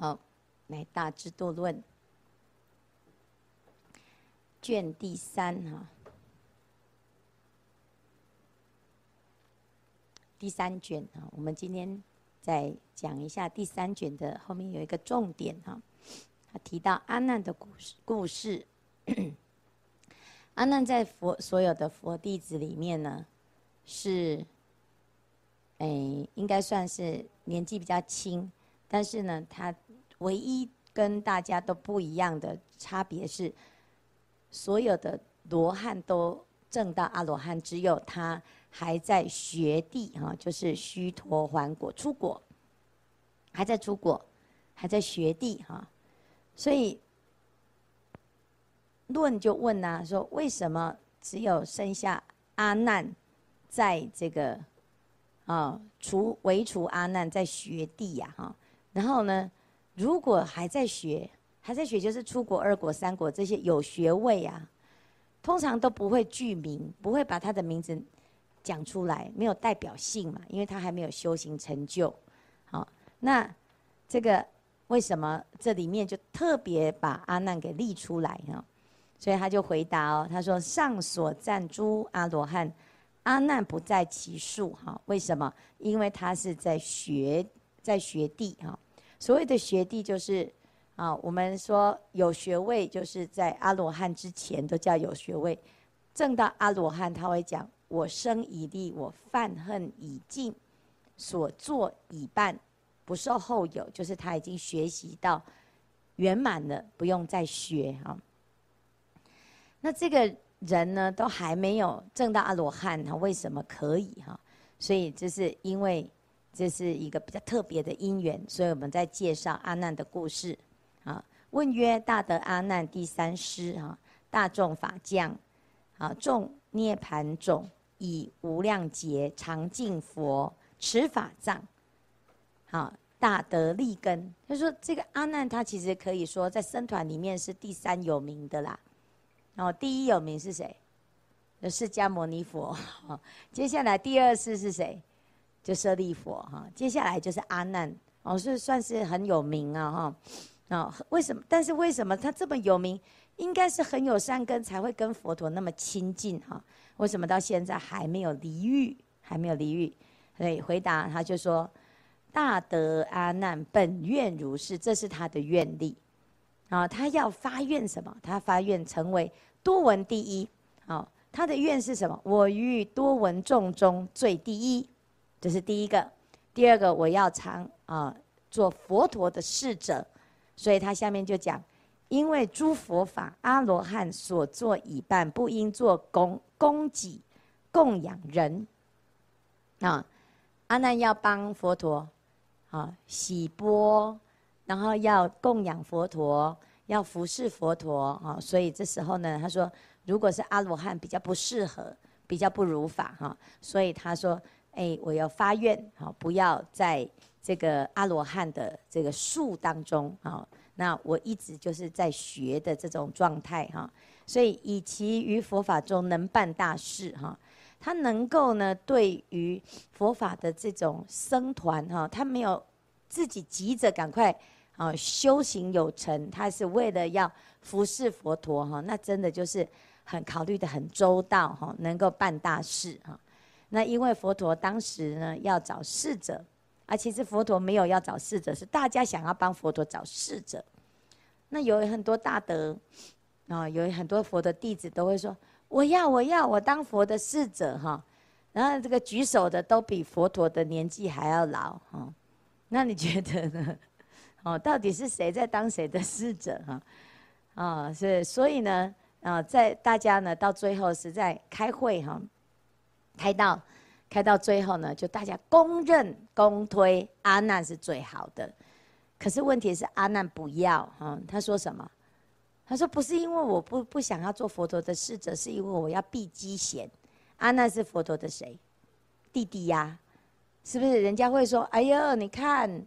好，来《大智度论》卷第三哈，第三卷啊。我们今天再讲一下第三卷的后面有一个重点哈，他提到阿难的故事。故事，阿难在佛所有的佛弟子里面呢，是，哎，应该算是年纪比较轻。但是呢，他唯一跟大家都不一样的差别是，所有的罗汉都证到阿罗汉，只有他还在学地哈，就是须陀洹果出果，还在出果，还在学地哈。所以论就问呐，说为什么只有剩下阿难在这个啊，除唯除阿难在学地呀哈？然后呢，如果还在学，还在学，就是出国、二国、三国这些有学位啊，通常都不会具名，不会把他的名字讲出来，没有代表性嘛，因为他还没有修行成就。好，那这个为什么这里面就特别把阿难给立出来呢？所以他就回答哦，他说：“上所赞诸阿罗汉，阿难不在其数。哈，为什么？因为他是在学，在学地哈。”所谓的学弟就是，啊，我们说有学位，就是在阿罗汉之前都叫有学位。证到阿罗汉，他会讲：我生已立，我犯恨已尽，所作已办，不受后有。就是他已经学习到圆满了，不用再学哈。那这个人呢，都还没有证到阿罗汉，他为什么可以哈？所以这是因为。这是一个比较特别的因缘，所以我们在介绍阿难的故事。啊，问曰：大德阿难第三师啊，大众法将，啊，众涅槃种以无量劫常敬佛持法藏，好，大德利根。他说这个阿难他其实可以说在僧团里面是第三有名的啦。然后第一有名是谁？释迦牟尼佛。接下来第二世是谁？就舍利佛哈，接下来就是阿难哦，是算是很有名啊哈啊，为什么？但是为什么他这么有名？应该是很有善根才会跟佛陀那么亲近哈？为什么到现在还没有离欲？还没有离欲？所以回答他就说：大德阿难本愿如是，这是他的愿力啊。他要发愿什么？他发愿成为多闻第一。好，他的愿是什么？我欲多闻众中最第一。这是第一个，第二个我要常啊做佛陀的侍者，所以他下面就讲，因为诸佛法阿罗汉所作已办，不应做供供给供养人啊。阿难要帮佛陀啊洗钵，然后要供养佛陀，要服侍佛陀啊。所以这时候呢，他说，如果是阿罗汉比较不适合，比较不如法哈。所以他说。哎，我要发愿，好，不要在这个阿罗汉的这个数当中，好，那我一直就是在学的这种状态，哈，所以以其于佛法中能办大事，哈，他能够呢，对于佛法的这种僧团，哈，他没有自己急着赶快，啊，修行有成，他是为了要服侍佛陀，哈，那真的就是很考虑得很周到，哈，能够办大事，哈。那因为佛陀当时呢要找侍者，啊，其实佛陀没有要找侍者，是大家想要帮佛陀找侍者。那有很多大德，啊，有很多佛的弟子都会说：“我要，我要，我当佛的侍者。”哈，然后这个举手的都比佛陀的年纪还要老，哈。那你觉得呢？哦，到底是谁在当谁的侍者？哈，啊，是，所以呢，啊，在大家呢到最后是在开会，哈。开到，开到最后呢，就大家公认公推阿难是最好的。可是问题是阿难不要，嗯，他说什么？他说不是因为我不不想要做佛陀的侍者，是因为我要避机嫌。阿难是佛陀的谁？弟弟呀、是不是？人家会说，哎呦，你看，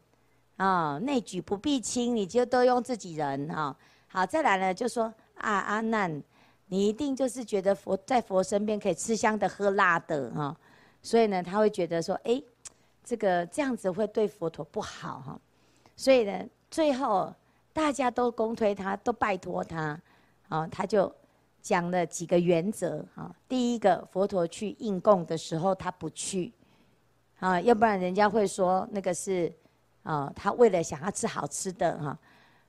啊，内举不避亲，你就都用自己人哈。好，再来呢，就说啊，阿难。你一定就是觉得佛在佛身边可以吃香的喝辣的哈，所以呢，他会觉得说，哎，这个这样子会对佛陀不好哈，所以呢，最后大家都公推他，都拜托他，啊，他就讲了几个原则哈。第一个，佛陀去应供的时候，他不去，啊，要不然人家会说那个是啊，他为了想要吃好吃的哈。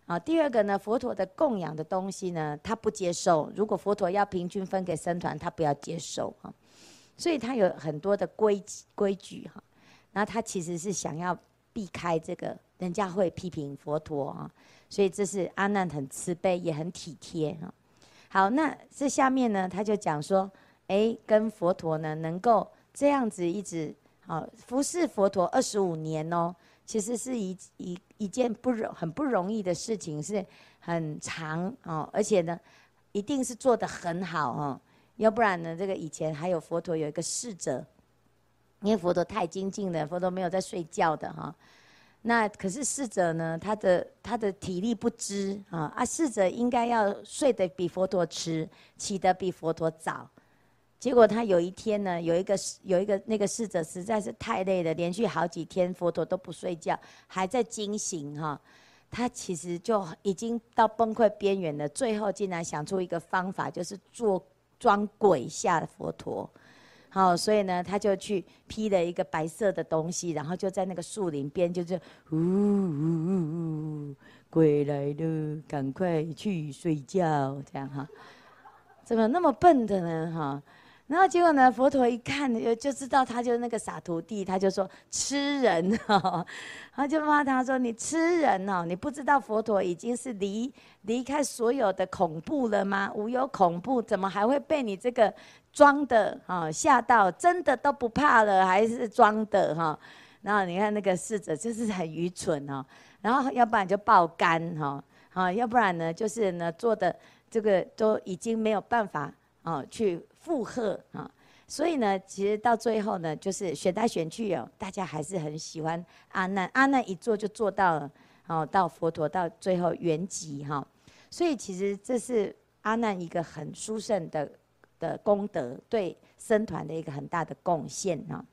啊第二个呢，佛陀的供养的东西呢，他不接受。如果佛陀要平均分给僧团，他不要接受哈。所以他有很多的规规矩哈。那他其实是想要避开这个，人家会批评佛陀啊。所以这是阿难很慈悲，也很体贴哈。好，那这下面呢，他就讲说，哎，跟佛陀呢，能够这样子一直啊服侍佛陀二十五年哦。其实是一一一件不容很不容易的事情，是很长哦，而且呢，一定是做得很好哦，要不然呢，这个以前还有佛陀有一个侍者，因为佛陀太精进了，佛陀没有在睡觉的哈。那可是侍者呢，他的他的体力不支啊，啊，侍者应该要睡得比佛陀迟，起得比佛陀早。结果他有一天呢，有一个有一个那个侍者实在是太累了，连续好几天佛陀都不睡觉，还在惊醒哈。他其实就已经到崩溃边缘了，最后竟然想出一个方法，就是做装鬼吓佛陀。好，所以呢，他就去披了一个白色的东西，然后就在那个树林边，就是呜呜呜，鬼来了，赶快去睡觉，这样哈。怎么那么笨的呢？哈。然后结果呢？佛陀一看就就知道，他就是那个傻徒弟，他就说吃人哦，他就骂他说：“你吃人哦，你不知道佛陀已经是离离开所有的恐怖了吗？无有恐怖，怎么还会被你这个装的啊吓到？真的都不怕了，还是装的哈？然后你看那个侍者就是很愚蠢哦，然后要不然就爆肝哈，啊，要不然呢就是呢做的这个都已经没有办法哦去。附和啊，所以呢，其实到最后呢，就是选来选去哦，大家还是很喜欢阿难。阿难一做就做到了，哦，到佛陀到最后圆寂哈。所以其实这是阿难一个很殊胜的的功德，对僧团的一个很大的贡献哈。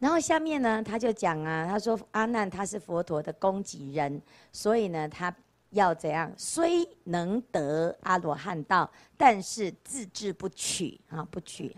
然后下面呢，他就讲啊，他说阿难他是佛陀的供给人，所以呢，他。要怎样？虽能得阿罗汉道，但是自志不取啊，不取。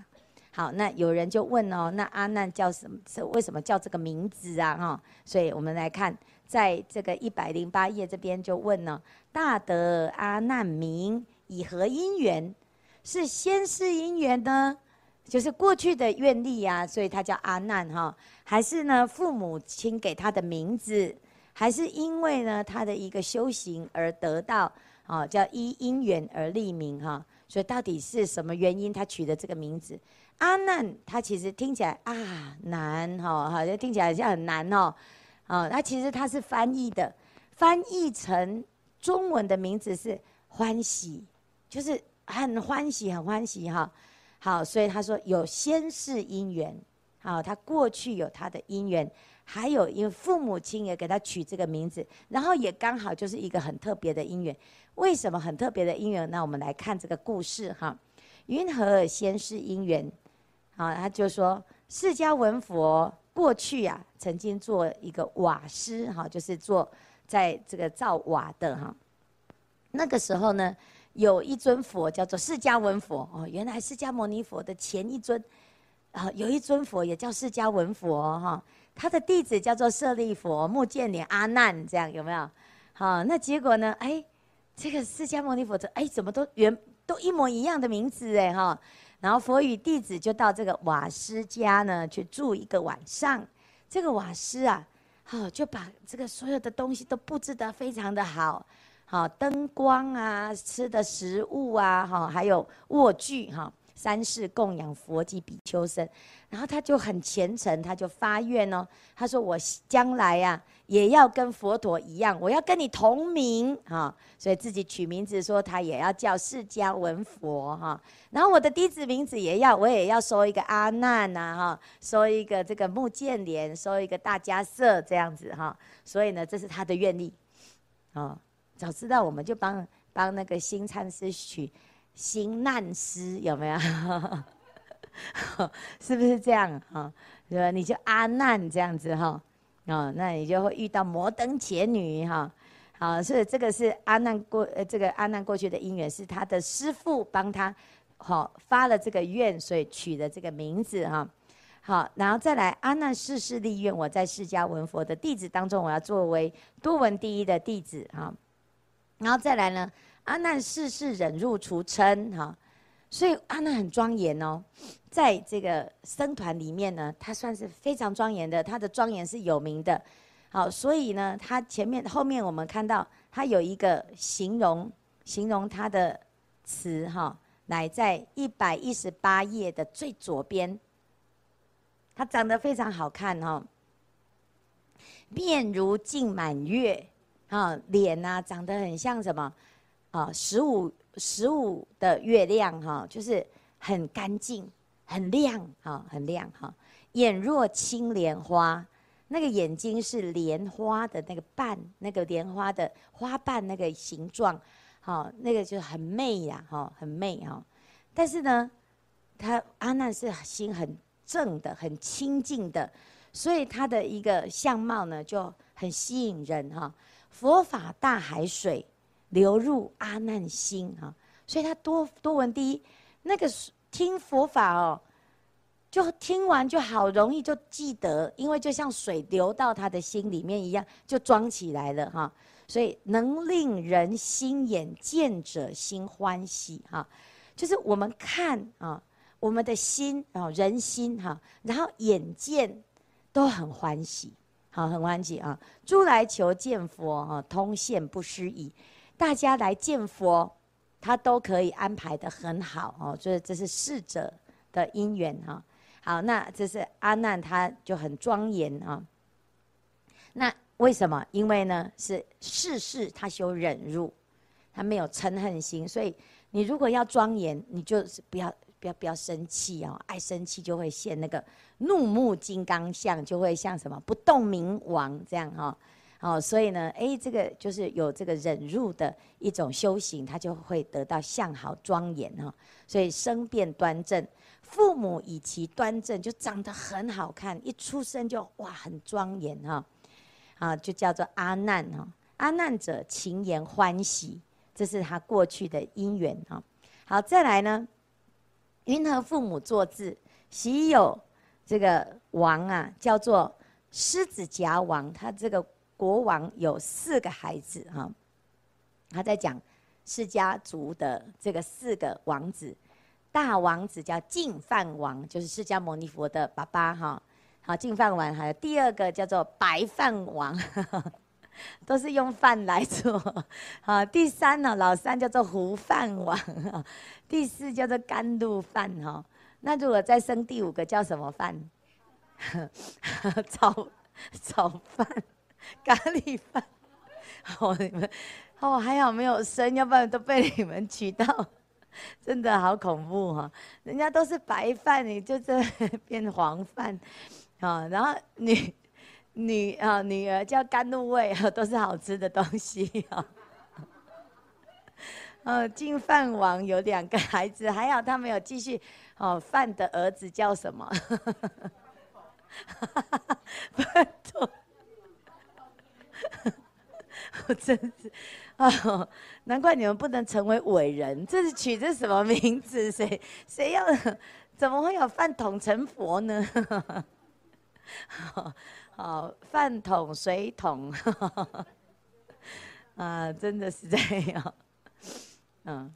好，那有人就问哦，那阿难叫什么？是为什么叫这个名字啊？哈，所以我们来看，在这个一百零八页这边就问呢：大德阿难名以何因缘？是先世因缘呢？就是过去的愿力呀，所以他叫阿难哈？还是呢父母亲给他的名字？还是因为呢，他的一个修行而得到，啊，叫依因缘而立名哈。所以到底是什么原因，他取的这个名字？阿难，他其实听起来啊难哈，好像听起来好像很难哦，啊，他其实他是翻译的，翻译成中文的名字是欢喜，就是很欢喜，很欢喜哈。好，所以他说有先世因缘，好，他过去有他的因缘。还有，因为父母亲也给他取这个名字，然后也刚好就是一个很特别的因缘。为什么很特别的因缘？那我们来看这个故事哈。云何先世因缘？好，他就说释迦文佛过去啊，曾经做一个瓦师哈，就是做在这个造瓦的哈。那个时候呢，有一尊佛叫做释迦文佛哦，原来释迦牟尼佛的前一尊啊，有一尊佛也叫释迦文佛哈。他的弟子叫做舍利佛、目犍连、阿难，这样有没有？好，那结果呢？哎，这个释迦牟尼佛的：“哎，怎么都原都一模一样的名字哎哈？”然后佛与弟子就到这个瓦师家呢去住一个晚上。这个瓦师啊，好就把这个所有的东西都布置得非常的好，好灯光啊、吃的食物啊、哈还有卧具哈。三世供养佛及比丘僧，然后他就很虔诚，他就发愿哦，他说我将来呀、也要跟佛陀一样，我要跟你同名哈，所以自己取名字说他也要叫释迦文佛哈，然后我的弟子名字也要，我也要收一个阿难呐哈，收一个这个目犍连，收一个大迦叶这样子哈，所以呢这是他的愿力，哦，早知道我们就帮帮那个新参师取。行难师有没有？是不是这样哈？对吧？你就阿难这样子哈。啊，那你就会遇到摩登伽女哈。好，所以这个是阿难过呃，这个阿难过去的因缘是他的师父帮他好发了这个愿，所以取的这个名字哈。好，然后再来阿难世世立愿，我在释迦文佛的弟子当中，我要作为多闻第一的弟子哈。然后再来呢，阿难世世忍辱除嗔哈。所以阿难很庄严哦，在这个僧团里面呢，他算是非常庄严的，他的庄严是有名的。好，所以呢，他前面后面我们看到他有一个形容，形容他的词哈，乃在一百一十八页的最左边。他长得非常好看哈，面如镜满月，啊，脸啊长得很像什么啊？十五十五的月亮哈，就是很干净、很亮哈，很亮哈。眼若青莲花。那个眼睛是莲花的那个瓣，那个莲花的花瓣那个形状，好，那个就很媚呀，哈，很媚哈。但是呢，他阿难是心很正的，很清净的，所以他的一个相貌呢就很吸引人哈。佛法大海水流入阿难心哈，所以他多多闻第一，那个听佛法哦。就听完就好容易就记得，因为就像水流到他的心里面一样，就装起来了哈。所以能令人心眼见者心欢喜哈，就是我们看啊，我们的心啊，人心哈，然后眼见都很欢喜，好，很欢喜啊。诸来求见佛啊，通现不施已。大家来见佛，他都可以安排得很好哦，所以这是逝者的因缘哈。好，那这是阿难，他就很庄严啊。那为什么？因为呢，是世世他修忍辱，他没有嗔恨心，所以你如果要庄严，你就是不要不要不要生气哦，爱生气就会现那个怒目金刚像，就会像什么不动明王这样哈。哦所以呢，哎，这个就是有这个忍辱的一种修行，他就会得到相好庄严哈。所以生变端正。父母以其端正，就长得很好看，一出生就哇很庄严哈，啊就叫做阿难哈。阿难者情言欢喜，这是他过去的因缘哈。好，再来呢，云何父母作字？昔有这个王啊，叫做狮子夹王，他这个国王有四个孩子哈。他在讲释迦族的这个四个王子。大王子叫净饭王，就是释迦牟尼佛的爸爸哈。好，净饭王还有第二个叫做白饭王，都是用饭来做。好，第三呢，老三叫做糊饭王，第四叫做甘露饭哈。那如果再生第五个叫什么饭？炒炒饭、咖喱饭。哦，你们哦还好没有生，要不然都被你们取到。真的好恐怖哈！人家都是白饭，你就这变黄饭，啊，然后女女啊女儿叫甘露味，都是好吃的东西啊。呃，净饭王有两个孩子，还好他没有继续。哦，饭的儿子叫什么？饭桶。我 真是。哦，难怪你们不能成为伟人，这是取这什么名字？谁谁要？怎么会有饭桶成佛呢？好，饭桶、水桶，啊，真的是这样。嗯，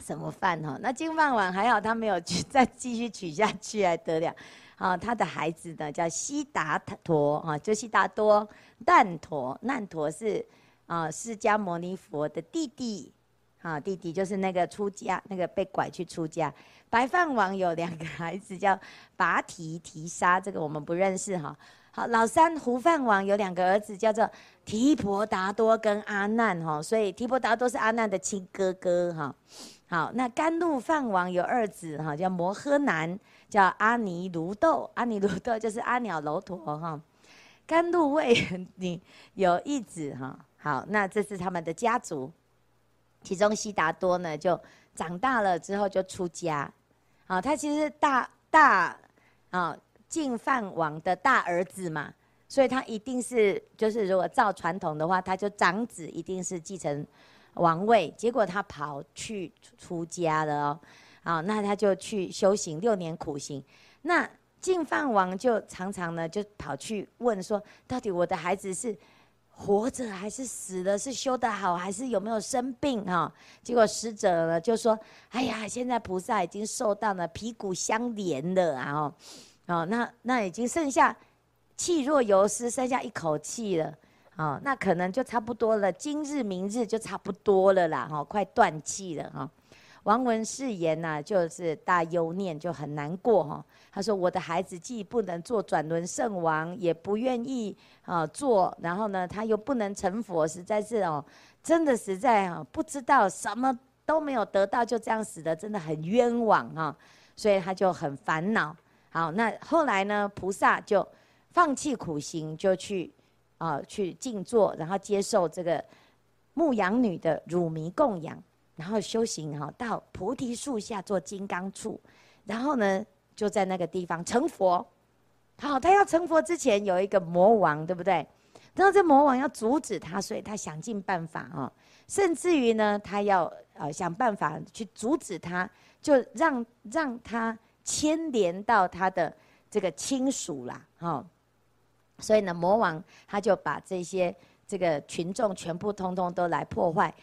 什么饭哈？那金饭碗还好，他没有去再继续取下去，还得了。啊，他的孩子呢叫悉达陀啊，就悉达多、难陀，难陀是。啊，释迦牟尼佛的弟弟，啊，弟弟就是那个出家，那个被拐去出家。白饭王有两个孩子叫跋提提沙，这个我们不认识哈。好，老三胡饭王有两个儿子叫做提婆达多跟阿难哈，所以提婆达多是阿难的亲哥哥哈。好，那甘露饭王有二子哈，叫摩诃男，叫阿尼卢豆，阿尼卢豆就是阿鸟楼陀哈。甘露味你有一子哈。好，那这是他们的家族，其中悉达多呢，就长大了之后就出家，啊，他其实是大大啊净饭王的大儿子嘛，所以他一定是就是如果照传统的话，他就长子一定是继承王位。结果他跑去出家了哦，啊，那他就去修行六年苦行。那净饭王就常常呢就跑去问说，到底我的孩子是活着还是死了？是修得好还是有没有生病哈？结果使者呢就说：哎呀，现在菩萨已经受到了皮骨相连了啊！哦，哦，那那已经剩下气若游丝，剩下一口气了。哦，那可能就差不多了，今日明日就差不多了啦！哈，快断气了哈。王文誓言呐，就是大忧念，就很难过哈。他说：“我的孩子既不能做转轮圣王，也不愿意啊做，然后呢，他又不能成佛，实在是哦，真的实在啊，不知道什么都没有得到，就这样死的，真的很冤枉哈。所以他就很烦恼。好，那后来呢，菩萨就放弃苦行，就去啊去静坐，然后接受这个牧羊女的乳糜供养。”然后修行哈，到菩提树下做金刚杵，然后呢，就在那个地方成佛。好，他要成佛之前有一个魔王，对不对？然后这魔王要阻止他，所以他想尽办法啊，甚至于呢，他要呃想办法去阻止他，就让让他牵连到他的这个亲属啦，哈。所以呢，魔王他就把这些这个群众全部通通都来破坏。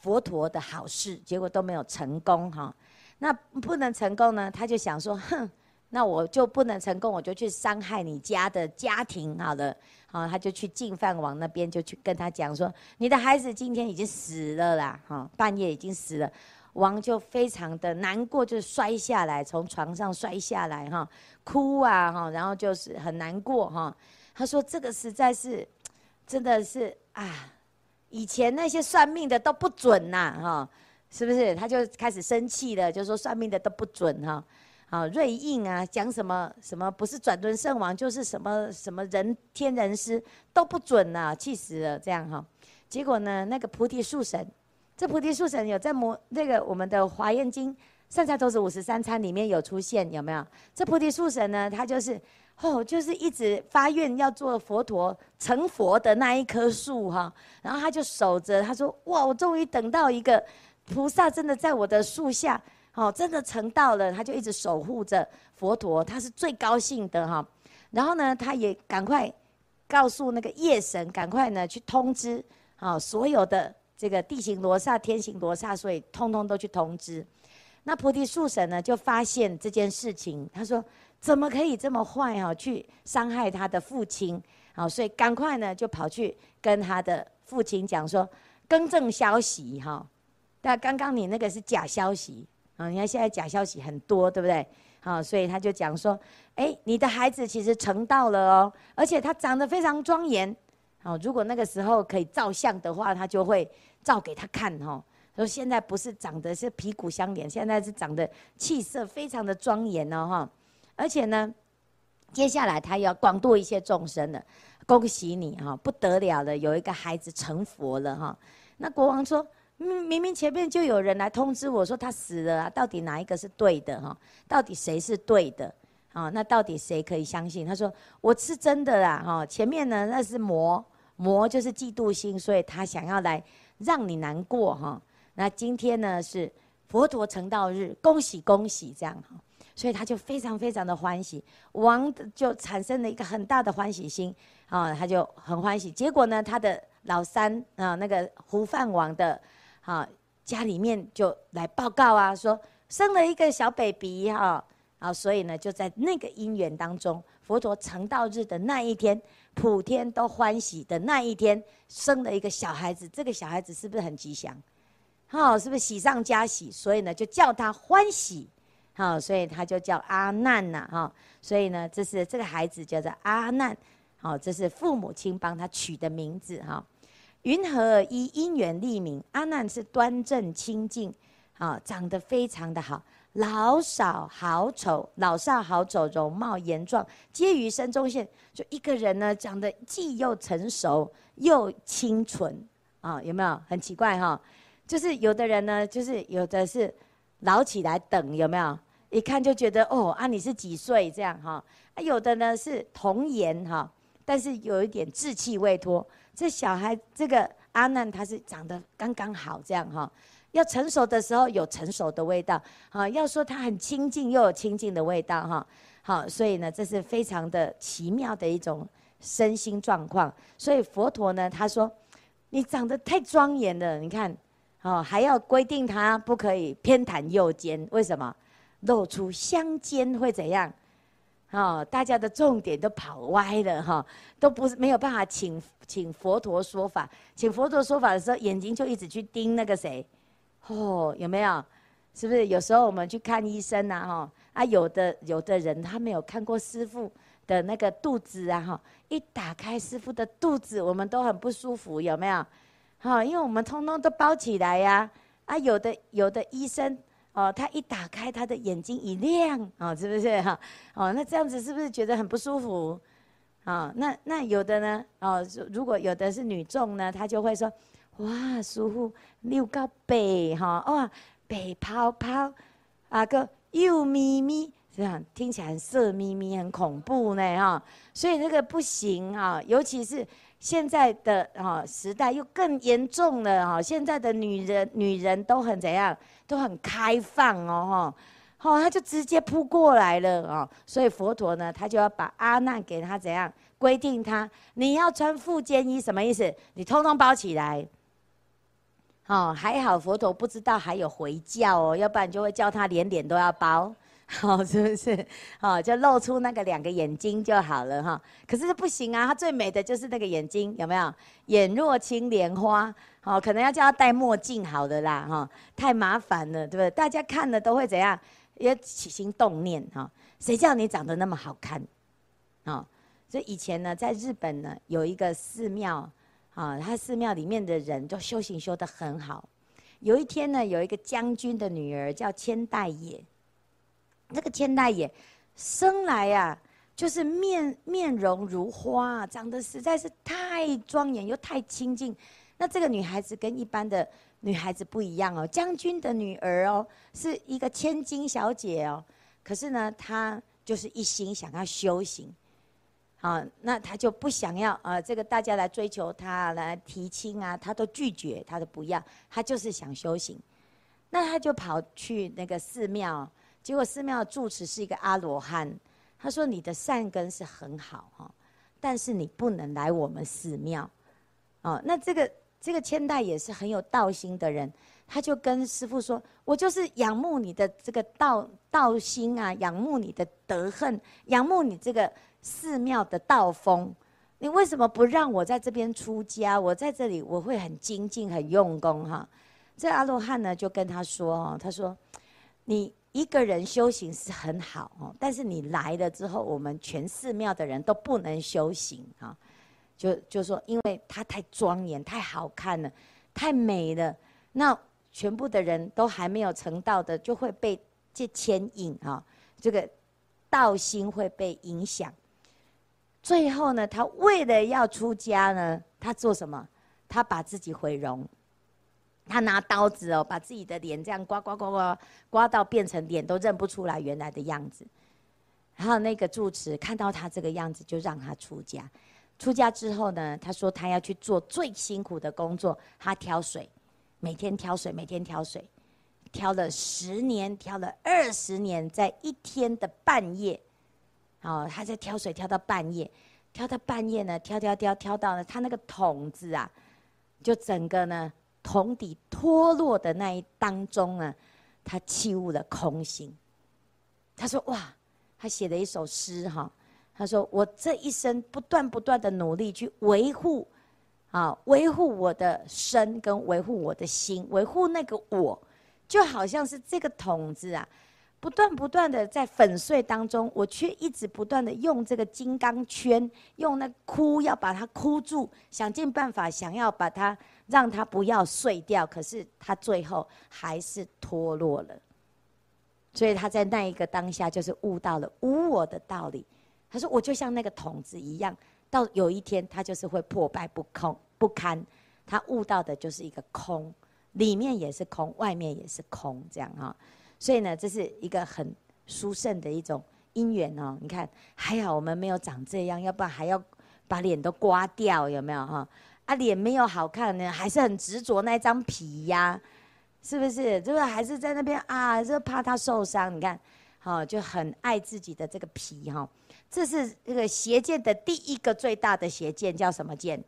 佛陀的好事，结果都没有成功哈。那不能成功呢？他就想说，哼，那我就不能成功，我就去伤害你家的家庭好了。好，他就去净饭王那边，就去跟他讲说，你的孩子今天已经死了啦，哈，半夜已经死了。王就非常的难过，就摔下来，从床上摔下来哈，哭啊哈，然后就是很难过哈。他说这个实在是，真的是啊。以前那些算命的都不准呐，哈，是不是？他就开始生气了，就说算命的都不准哈，啊，瑞应啊，讲什么什么不是转轮圣王，就是什么什么人天人师都不准呐，气死了这样哈。结果呢，那个菩提树神，这菩提树神有在摩那个我们的华严经善财童子五十三参里面有出现，有没有？这菩提树神呢，他就是。哦，就是一直发愿要做佛陀成佛的那一棵树哈，然后他就守着，他说：“哇，我终于等到一个菩萨，真的在我的树下，哦，真的成道了。”他就一直守护着佛陀，他是最高兴的哈。然后呢，他也赶快告诉那个夜神，赶快呢去通知啊，所有的这个地行罗刹、天行罗刹，所以通通都去通知。那菩提树神呢，就发现这件事情，他说。怎么可以这么坏哈？去伤害他的父亲，好，所以赶快呢就跑去跟他的父亲讲说，更正消息哈。但刚刚你那个是假消息啊！你看现在假消息很多，对不对？好，所以他就讲说，哎，你的孩子其实成道了哦，而且他长得非常庄严。好，如果那个时候可以照相的话，他就会照给他看哈。说现在不是长得是皮骨相连，现在是长得气色非常的庄严哦哈。而且呢，接下来他要广度一些众生了，恭喜你哈，不得了了，有一个孩子成佛了哈。那国王说，明明前面就有人来通知我说他死了啊，到底哪一个是对的哈？到底谁是对的？啊，那到底谁可以相信？他说我是真的啦哈，前面呢那是魔，魔就是嫉妒心，所以他想要来让你难过哈。那今天呢是佛陀成道日，恭喜恭喜这样哈。所以他就非常非常的欢喜，王就产生了一个很大的欢喜心啊，他就很欢喜。结果呢，他的老三啊，那个胡饭王的啊家里面就来报告啊，说生了一个小 baby 哈啊，所以呢就在那个因缘当中，佛陀成道日的那一天，普天都欢喜的那一天，生了一个小孩子。这个小孩子是不是很吉祥？好，是不是喜上加喜？所以呢，就叫他欢喜。好，所以他就叫阿难呐，哈，所以呢，这是这个孩子叫做阿难，好，这是父母亲帮他取的名字，哈。云何依因缘立名？阿难是端正清净，啊，长得非常的好，老少好丑，老少好丑，容貌颜状，皆于身中现。就一个人呢，长得既又成熟又清纯，啊，有没有？很奇怪哈，就是有的人呢，就是有的是老起来等，有没有？一看就觉得哦啊，你是几岁这样哈？啊，有的呢是童颜哈，但是有一点稚气未脱。这小孩这个阿难他是长得刚刚好这样哈，要成熟的时候有成熟的味道，啊，要说他很清净又有清净的味道哈，好，所以呢，这是非常的奇妙的一种身心状况。所以佛陀呢，他说你长得太庄严了，你看，哦，还要规定他不可以偏袒右肩，为什么？露出香肩会怎样？哦，大家的重点都跑歪了哈，都不是没有办法请请佛陀说法，请佛陀说法的时候，眼睛就一直去盯那个谁，哦，有没有？是不是有时候我们去看医生呐？哈啊，有的有的人他没有看过师父的那个肚子啊，哈，一打开师父的肚子，我们都很不舒服，有没有？哈，因为我们通通都包起来呀，啊，有的有的医生。哦，他一打开，他的眼睛一亮，哦，是不是哈？哦，那这样子是不是觉得很不舒服？啊、哦，那那有的呢？哦，如果有的是女众呢，她就会说：哇，师父六高背哈，哇，白泡泡，啊个又咪咪，这样听起来很色咪咪，很恐怖呢哈。所以那个不行啊，尤其是。现在的哈时代又更严重了哈，现在的女人女人都很怎样，都很开放哦哈，哦他就直接扑过来了哦，所以佛陀呢，他就要把阿难给他怎样规定他，你要穿复肩衣什么意思？你通通包起来，哦还好佛陀不知道还有回教哦，要不然就会叫他连脸都要包。好，是不是？好，就露出那个两个眼睛就好了哈。可是不行啊，它最美的就是那个眼睛，有没有？眼若青莲花，好，可能要叫他戴墨镜好的啦，哈，太麻烦了，对不对？大家看了都会怎样？也起心动念哈。谁叫你长得那么好看？啊，所以以前呢，在日本呢，有一个寺庙，啊，他寺庙里面的人都修行修得很好。有一天呢，有一个将军的女儿叫千代也。那个千代也生来呀、啊，就是面面容如花，长得实在是太庄严又太清净。那这个女孩子跟一般的女孩子不一样哦，将军的女儿哦，是一个千金小姐哦。可是呢，她就是一心想要修行，好，那她就不想要啊，这个大家来追求她来提亲啊，她都拒绝，她都不要，她就是想修行。那她就跑去那个寺庙。结果寺庙住持是一个阿罗汉，他说：“你的善根是很好哈，但是你不能来我们寺庙。”哦，那这个这个千代也是很有道心的人，他就跟师父说：“我就是仰慕你的这个道道心啊，仰慕你的德行，仰慕你这个寺庙的道风，你为什么不让我在这边出家？我在这里我会很精进、很用功哈。”这阿罗汉呢就跟他说：“哦，他说你。”一个人修行是很好哦，但是你来了之后，我们全寺庙的人都不能修行啊。就就说，因为他太庄严、太好看了、太美了，那全部的人都还没有成道的，就会被这牵引啊，这个道心会被影响。最后呢，他为了要出家呢，他做什么？他把自己毁容。他拿刀子哦，把自己的脸这样刮刮刮刮刮到变成脸都认不出来原来的样子。然后那个住持看到他这个样子，就让他出家。出家之后呢，他说他要去做最辛苦的工作，他挑水，每天挑水，每天挑水，挑了十年，挑了二十年，在一天的半夜，哦，他在挑水挑到半夜，挑到半夜呢，挑挑挑挑到了他那个桶子啊，就整个呢。桶底脱落的那一当中呢，他弃悟了空心。他说：“哇，他写了一首诗哈。他说：我这一生不断不断的努力去维护，啊，维护我的身跟维护我的心，维护那个我，就好像是这个桶子啊。”不断不断的在粉碎当中，我却一直不断的用这个金刚圈，用那箍要把它箍住，想尽办法想要把它让它不要碎掉，可是它最后还是脱落了。所以他在那一个当下就是悟到了无我的道理。他说：“我就像那个桶子一样，到有一天它就是会破败不空不堪。他悟到的就是一个空，里面也是空，外面也是空，这样哈。”所以呢，这是一个很殊胜的一种因缘哦。你看，还好我们没有长这样，要不然还要把脸都刮掉，有没有哈？啊，脸没有好看呢，还是很执着那张皮呀，是不是？就是还是在那边啊，就怕他受伤。你看，好，就很爱自己的这个皮哈。这是这个邪见的第一个最大的邪见，叫什么见？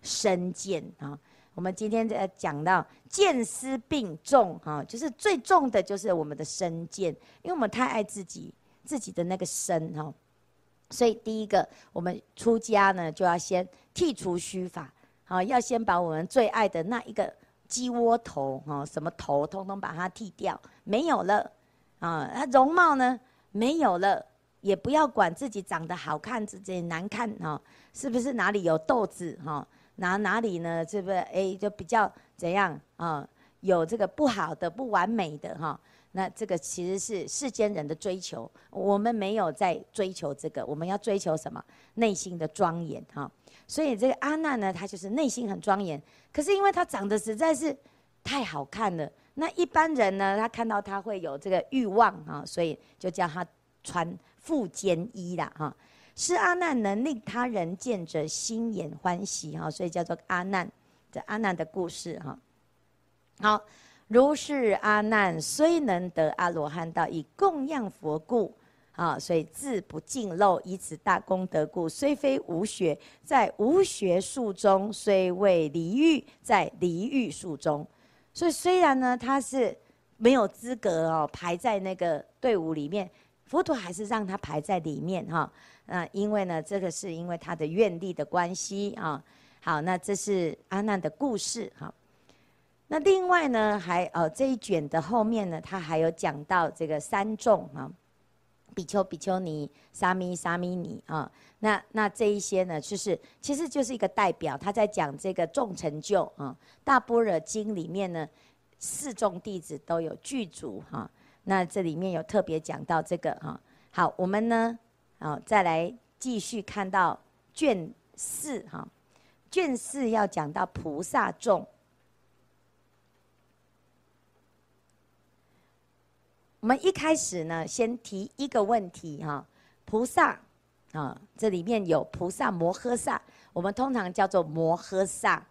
身见啊。我们今天在讲到见思病重哈，就是最重的就是我们的身见，因为我们太爱自己自己的那个身哈。所以第一个，我们出家呢，就要先剔除须发，好，要先把我们最爱的那一个鸡窝头，哈，什么头，通通把它剃掉，没有了，啊，它容貌呢没有了，也不要管自己长得好看自己难看，哈，是不是哪里有痘子，哈，哪哪里呢，是不是哎，就比较怎样啊，有这个不好的、不完美的，哈。那这个其实是世间人的追求，我们没有在追求这个，我们要追求什么？内心的庄严哈。所以这个阿难呢，他就是内心很庄严，可是因为他长得实在是太好看了，那一般人呢，他看到他会有这个欲望啊，所以就叫他穿覆肩衣啦哈。是阿难能令他人见者心眼欢喜哈，所以叫做阿难，这阿难的故事哈。好。如是阿难虽能得阿罗汉道，以供养佛故，啊，所以自不尽漏，以此大功德故，虽非无学，在无学数中，虽未离欲，在离欲数中。所以虽然呢，他是没有资格哦，排在那个队伍里面，佛陀还是让他排在里面哈。那，因为呢，这个是因为他的愿力的关系啊。好，那这是阿难的故事哈。那另外呢，还呃这一卷的后面呢，他还有讲到这个三众啊，比丘、比丘尼、沙弥、沙弥尼啊。那那这一些呢，就是其实就是一个代表，他在讲这个众成就啊。大般若经里面呢，四众弟子都有具足哈。那这里面有特别讲到这个哈。好，我们呢，啊再来继续看到卷四哈。卷四要讲到菩萨众。我们一开始呢，先提一个问题哈，菩萨啊，这里面有菩萨摩诃萨，我们通常叫做摩诃萨。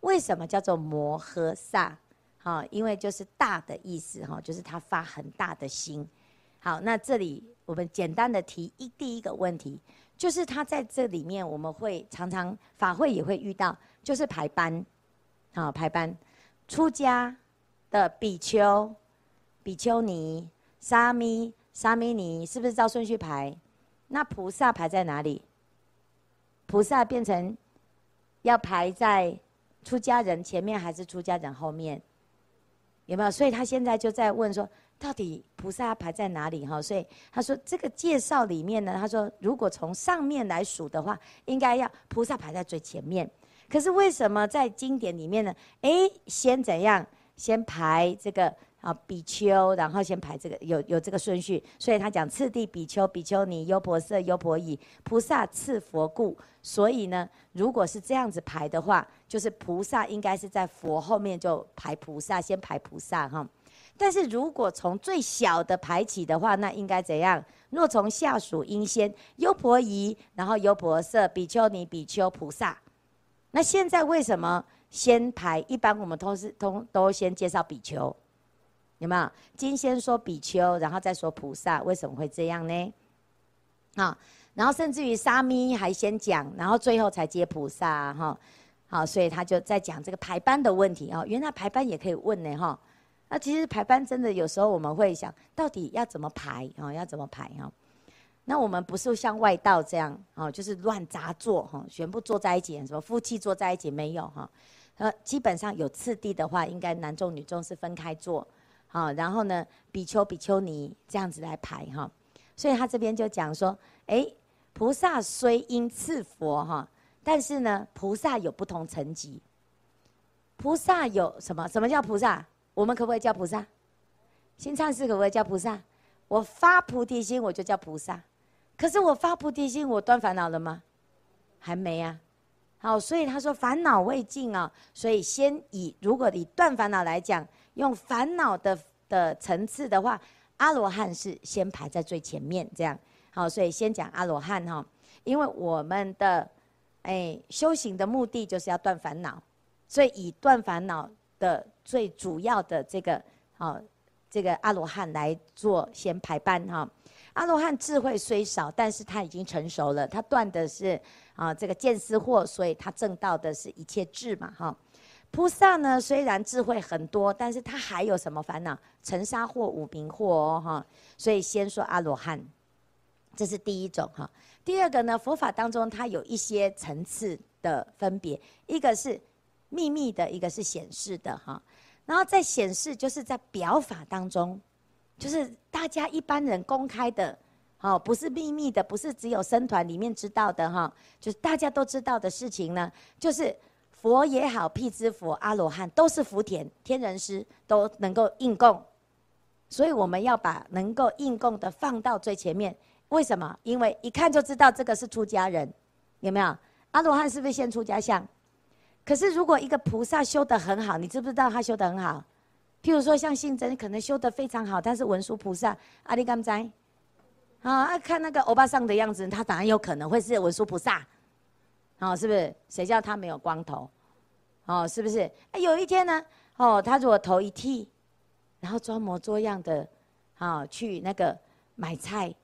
为什么叫做摩诃萨？哈，因为就是大的意思哈，就是他发很大的心。好，那这里我们简单的提一第一个问题，就是他在这里面，我们会常常法会也会遇到，就是排班，啊，排班，出家的比丘。比丘尼、沙弥、沙弥尼，是不是照顺序排？那菩萨排在哪里？菩萨变成要排在出家人前面，还是出家人后面？有没有？所以他现在就在问说，到底菩萨排在哪里？哈，所以他说这个介绍里面呢，他说如果从上面来数的话，应该要菩萨排在最前面。可是为什么在经典里面呢？哎，先怎样？先排这个。啊，比丘，然后先排这个有有这个顺序，所以他讲次第比丘、比丘尼、优婆塞、优婆夷、菩萨次佛故。所以呢，如果是这样子排的话，就是菩萨应该是在佛后面就排菩萨，先排菩萨哈。但是如果从最小的排起的话，那应该怎样？若从下属应先优婆夷，然后优婆塞、比丘尼、比丘、菩萨。那现在为什么先排？一般我们都是通都先介绍比丘。有没有？经先说比丘，然后再说菩萨，为什么会这样呢？啊，然后甚至于沙弥还先讲，然后最后才接菩萨哈。好，所以他就在讲这个排班的问题啊。原来排班也可以问呢哈。那其实排班真的有时候我们会想到底要怎么排啊？要怎么排哈？那我们不是像外道这样啊，就是乱杂坐哈，全部坐在一起，什么夫妻坐在一起没有哈？呃，基本上有次第的话，应该男众女众是分开坐。好，然后呢，比丘、比丘尼这样子来排哈，所以他这边就讲说，哎，菩萨虽应次佛哈，但是呢，菩萨有不同层级。菩萨有什么？什么叫菩萨？我们可不可以叫菩萨？新唱诗可不可以叫菩萨？我发菩提心，我就叫菩萨。可是我发菩提心，我断烦恼了吗？还没啊。好，所以他说烦恼未尽啊，所以先以如果以断烦恼来讲。用烦恼的的层次的话，阿罗汉是先排在最前面，这样好，所以先讲阿罗汉哈，因为我们的哎，修行的目的就是要断烦恼，所以以断烦恼的最主要的这个，啊，这个阿罗汉来做先排班哈。阿罗汉智慧虽少，但是他已经成熟了，他断的是啊这个见思惑，所以他证到的是一切智嘛哈。菩萨呢，虽然智慧很多，但是他还有什么烦恼？尘沙惑、五明惑哦哈。所以先说阿罗汉，这是第一种哈。第二个呢，佛法当中它有一些层次的分别，一个是秘密的，一个是显示的哈。然后在显示，就是在表法当中，就是大家一般人公开的，哦，不是秘密的，不是只有僧团里面知道的哈，就是大家都知道的事情呢，就是。佛也好，辟支佛、阿罗汉都是福田，天人师都能够应供，所以我们要把能够应供的放到最前面。为什么？因为一看就知道这个是出家人，有没有？阿罗汉是不是现出家相？可是如果一个菩萨修得很好，你知不知道他修得很好？譬如说像信真，可能修得非常好，他是文殊菩萨。阿里甘哉，啊，看那个欧巴桑的样子，他当然有可能会是文殊菩萨。哦，是不是？谁叫他没有光头？哦，是不是？哎，有一天呢，哦，他如果头一剃，然后装模作样的，啊、哦，去那个买菜，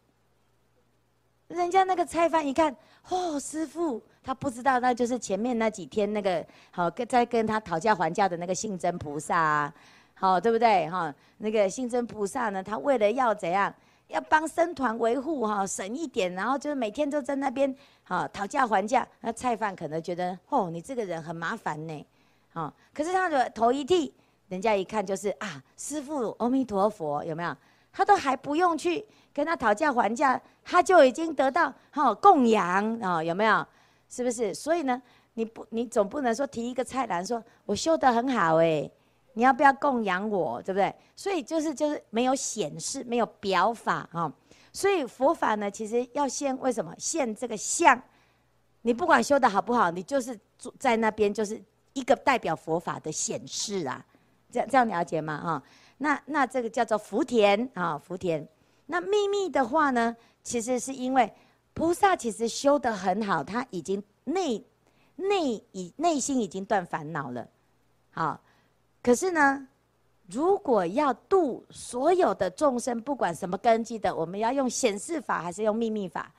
人家那个菜贩一看，哦，师傅，他不知道那就是前面那几天那个，好、跟在跟他讨价还价的那个信真菩萨啊，好、对不对？哈、那个信真菩萨呢，他为了要怎样？要帮僧团维护哈，省一点，然后就是每天都在那边哈讨价还价。那菜贩可能觉得哦，你这个人很麻烦呢，啊，可是他的头一剃，人家一看就是啊，师父阿弥陀佛有没有？他都还不用去跟他讨价还价，他就已经得到哈供养啊，有没有？是不是？所以呢，你不你总不能说提一个菜篮说，我修得很好哎。你要不要供养我，对不对？所以就是就是没有显示，没有表法啊。所以佛法呢，其实要先为什么现这个相？你不管修得好不好，你就是在那边，就是一个代表佛法的显示啊。这样这样了解吗？啊，那那这个叫做福田啊，福田。那秘密的话呢，其实是因为菩萨其实修得很好，他已经内内已内心已经断烦恼了，好。可是呢，如果要度所有的众生，不管什么根基的，我们要用显示法还是用秘密法？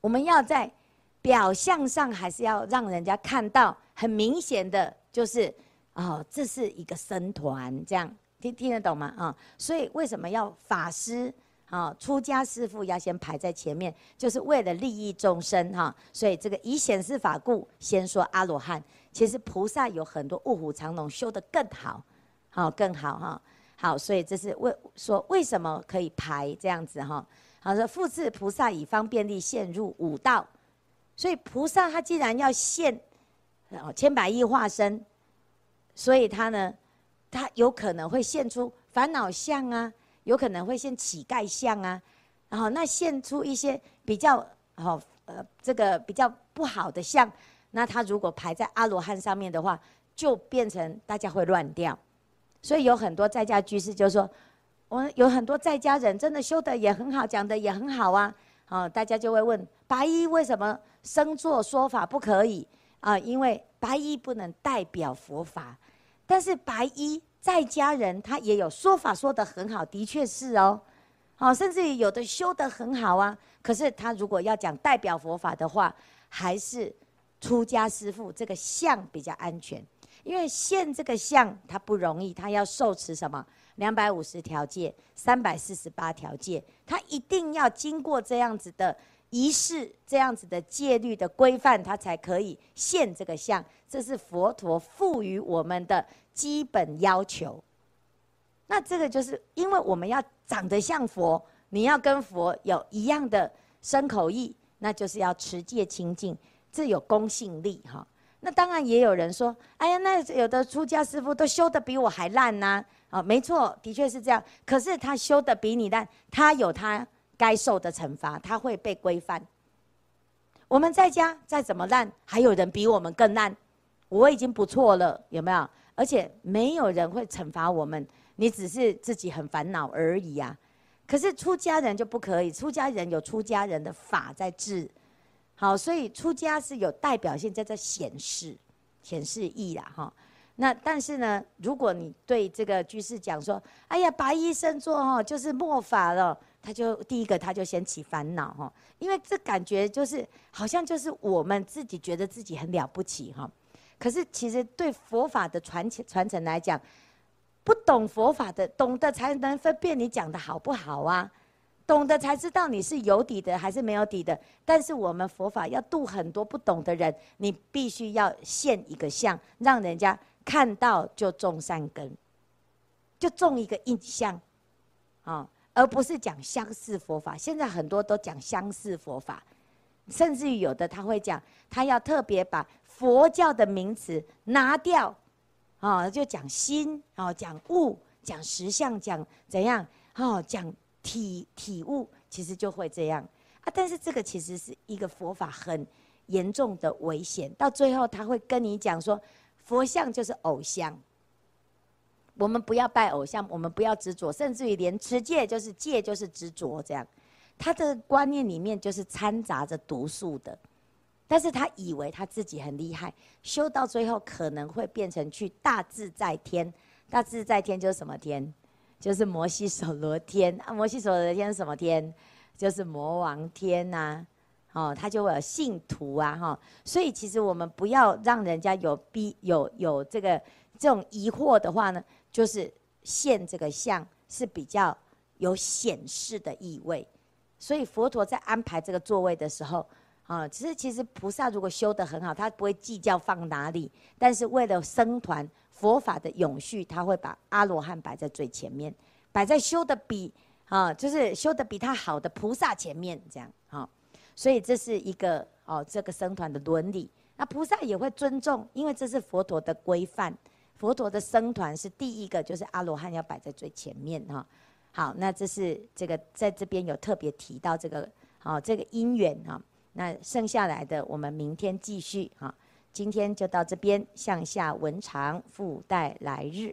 我们要在表象上，还是要让人家看到很明显的，就是哦，这是一个僧团，这样听听得懂吗？啊，所以为什么要法师啊，出家师父要先排在前面，就是为了利益众生哈。所以这个以显示法故，先说阿罗汉。其实菩萨有很多卧虎藏龙，修得更好，好更好哈，好，所以这是为说为什么可以排这样子哈。好说复次菩萨以方便力现入五道，所以菩萨他既然要现，哦千百亿化身，所以他呢，他有可能会现出烦恼相啊，有可能会现乞丐相啊，然后那现出一些比较好呃这个比较不好的相。那他如果排在阿罗汉上面的话，就变成大家会乱掉。所以有很多在家居士就说，我有很多在家人真的修的也很好，讲的也很好啊。啊，大家就会问白衣为什么生做说法不可以啊？因为白衣不能代表佛法，但是白衣在家人他也有说法说得很好，的确是哦。好，甚至于有的修得很好啊，可是他如果要讲代表佛法的话，还是。出家师父这个相比较安全，因为现这个相它不容易，它要受持什么两百五十条戒、三百四十八条戒，它一定要经过这样子的仪式、这样子的戒律的规范，它才可以现这个相。这是佛陀赋予我们的基本要求。那这个就是因为我们要长得像佛，你要跟佛有一样的身口意，那就是要持戒清净。这有公信力哈，那当然也有人说，哎呀，那有的出家师父都修得比我还烂呐，啊，没错，的确是这样。可是他修得比你烂，他有他该受的惩罚，他会被规范。我们在家再怎么烂，还有人比我们更烂，我已经不错了，有没有？而且没有人会惩罚我们，你只是自己很烦恼而已呀。可是出家人就不可以，出家人有出家人的法在治。好，所以出家是有代表性，在这显示，显示义啦，哈。那但是呢，如果你对这个居士讲说，哎呀，白衣生坐哈，就是末法了，他就第一个他就先起烦恼哈，因为这感觉就是好像就是我们自己觉得自己很了不起哈，可是其实对佛法的传传承来讲，不懂佛法的，懂得才能分辨你讲的好不好啊。懂得才知道你是有底的还是没有底的，但是我们佛法要度很多不懂的人，你必须要现一个相，让人家看到就种善根，就种一个印象，啊，而不是讲相似佛法。现在很多都讲相似佛法，甚至于有的他会讲，他要特别把佛教的名词拿掉，啊，就讲心，啊，讲悟，讲实相，讲怎样，啊，讲。体体悟其实就会这样啊，但是这个其实是一个佛法很严重的危险。到最后他会跟你讲说，佛像就是偶像，我们不要拜偶像，我们不要执着，甚至于连持戒就是戒就是执着这样。他的观念里面就是掺杂着毒素的，但是他以为他自己很厉害，修到最后可能会变成去大自在天，大自在天就是什么天？就是摩醯首罗天。啊，摩醯首罗天是什么天？就是魔王天呐、哦，他就会有信徒啊，哈、哦，所以其实我们不要让人家有逼有有这个这种疑惑的话呢，就是现这个相是比较有显示的意味，所以佛陀在安排这个座位的时候，啊、哦，其实其实菩萨如果修得很好，他不会计较放哪里，但是为了僧团。佛法的永续，他会把阿罗汉摆在最前面，摆在修的比啊，就是修的比他好的菩萨前面，这样啊，所以这是一个哦，这个僧团的伦理。那菩萨也会尊重，因为这是佛陀的规范。佛陀的僧团是第一个，就是阿罗汉要摆在最前面哈。好，那这是这个在这边有特别提到这个好这个因缘哈。那剩下来的我们明天继续啊。今天就到这边，向下文长，附带来日。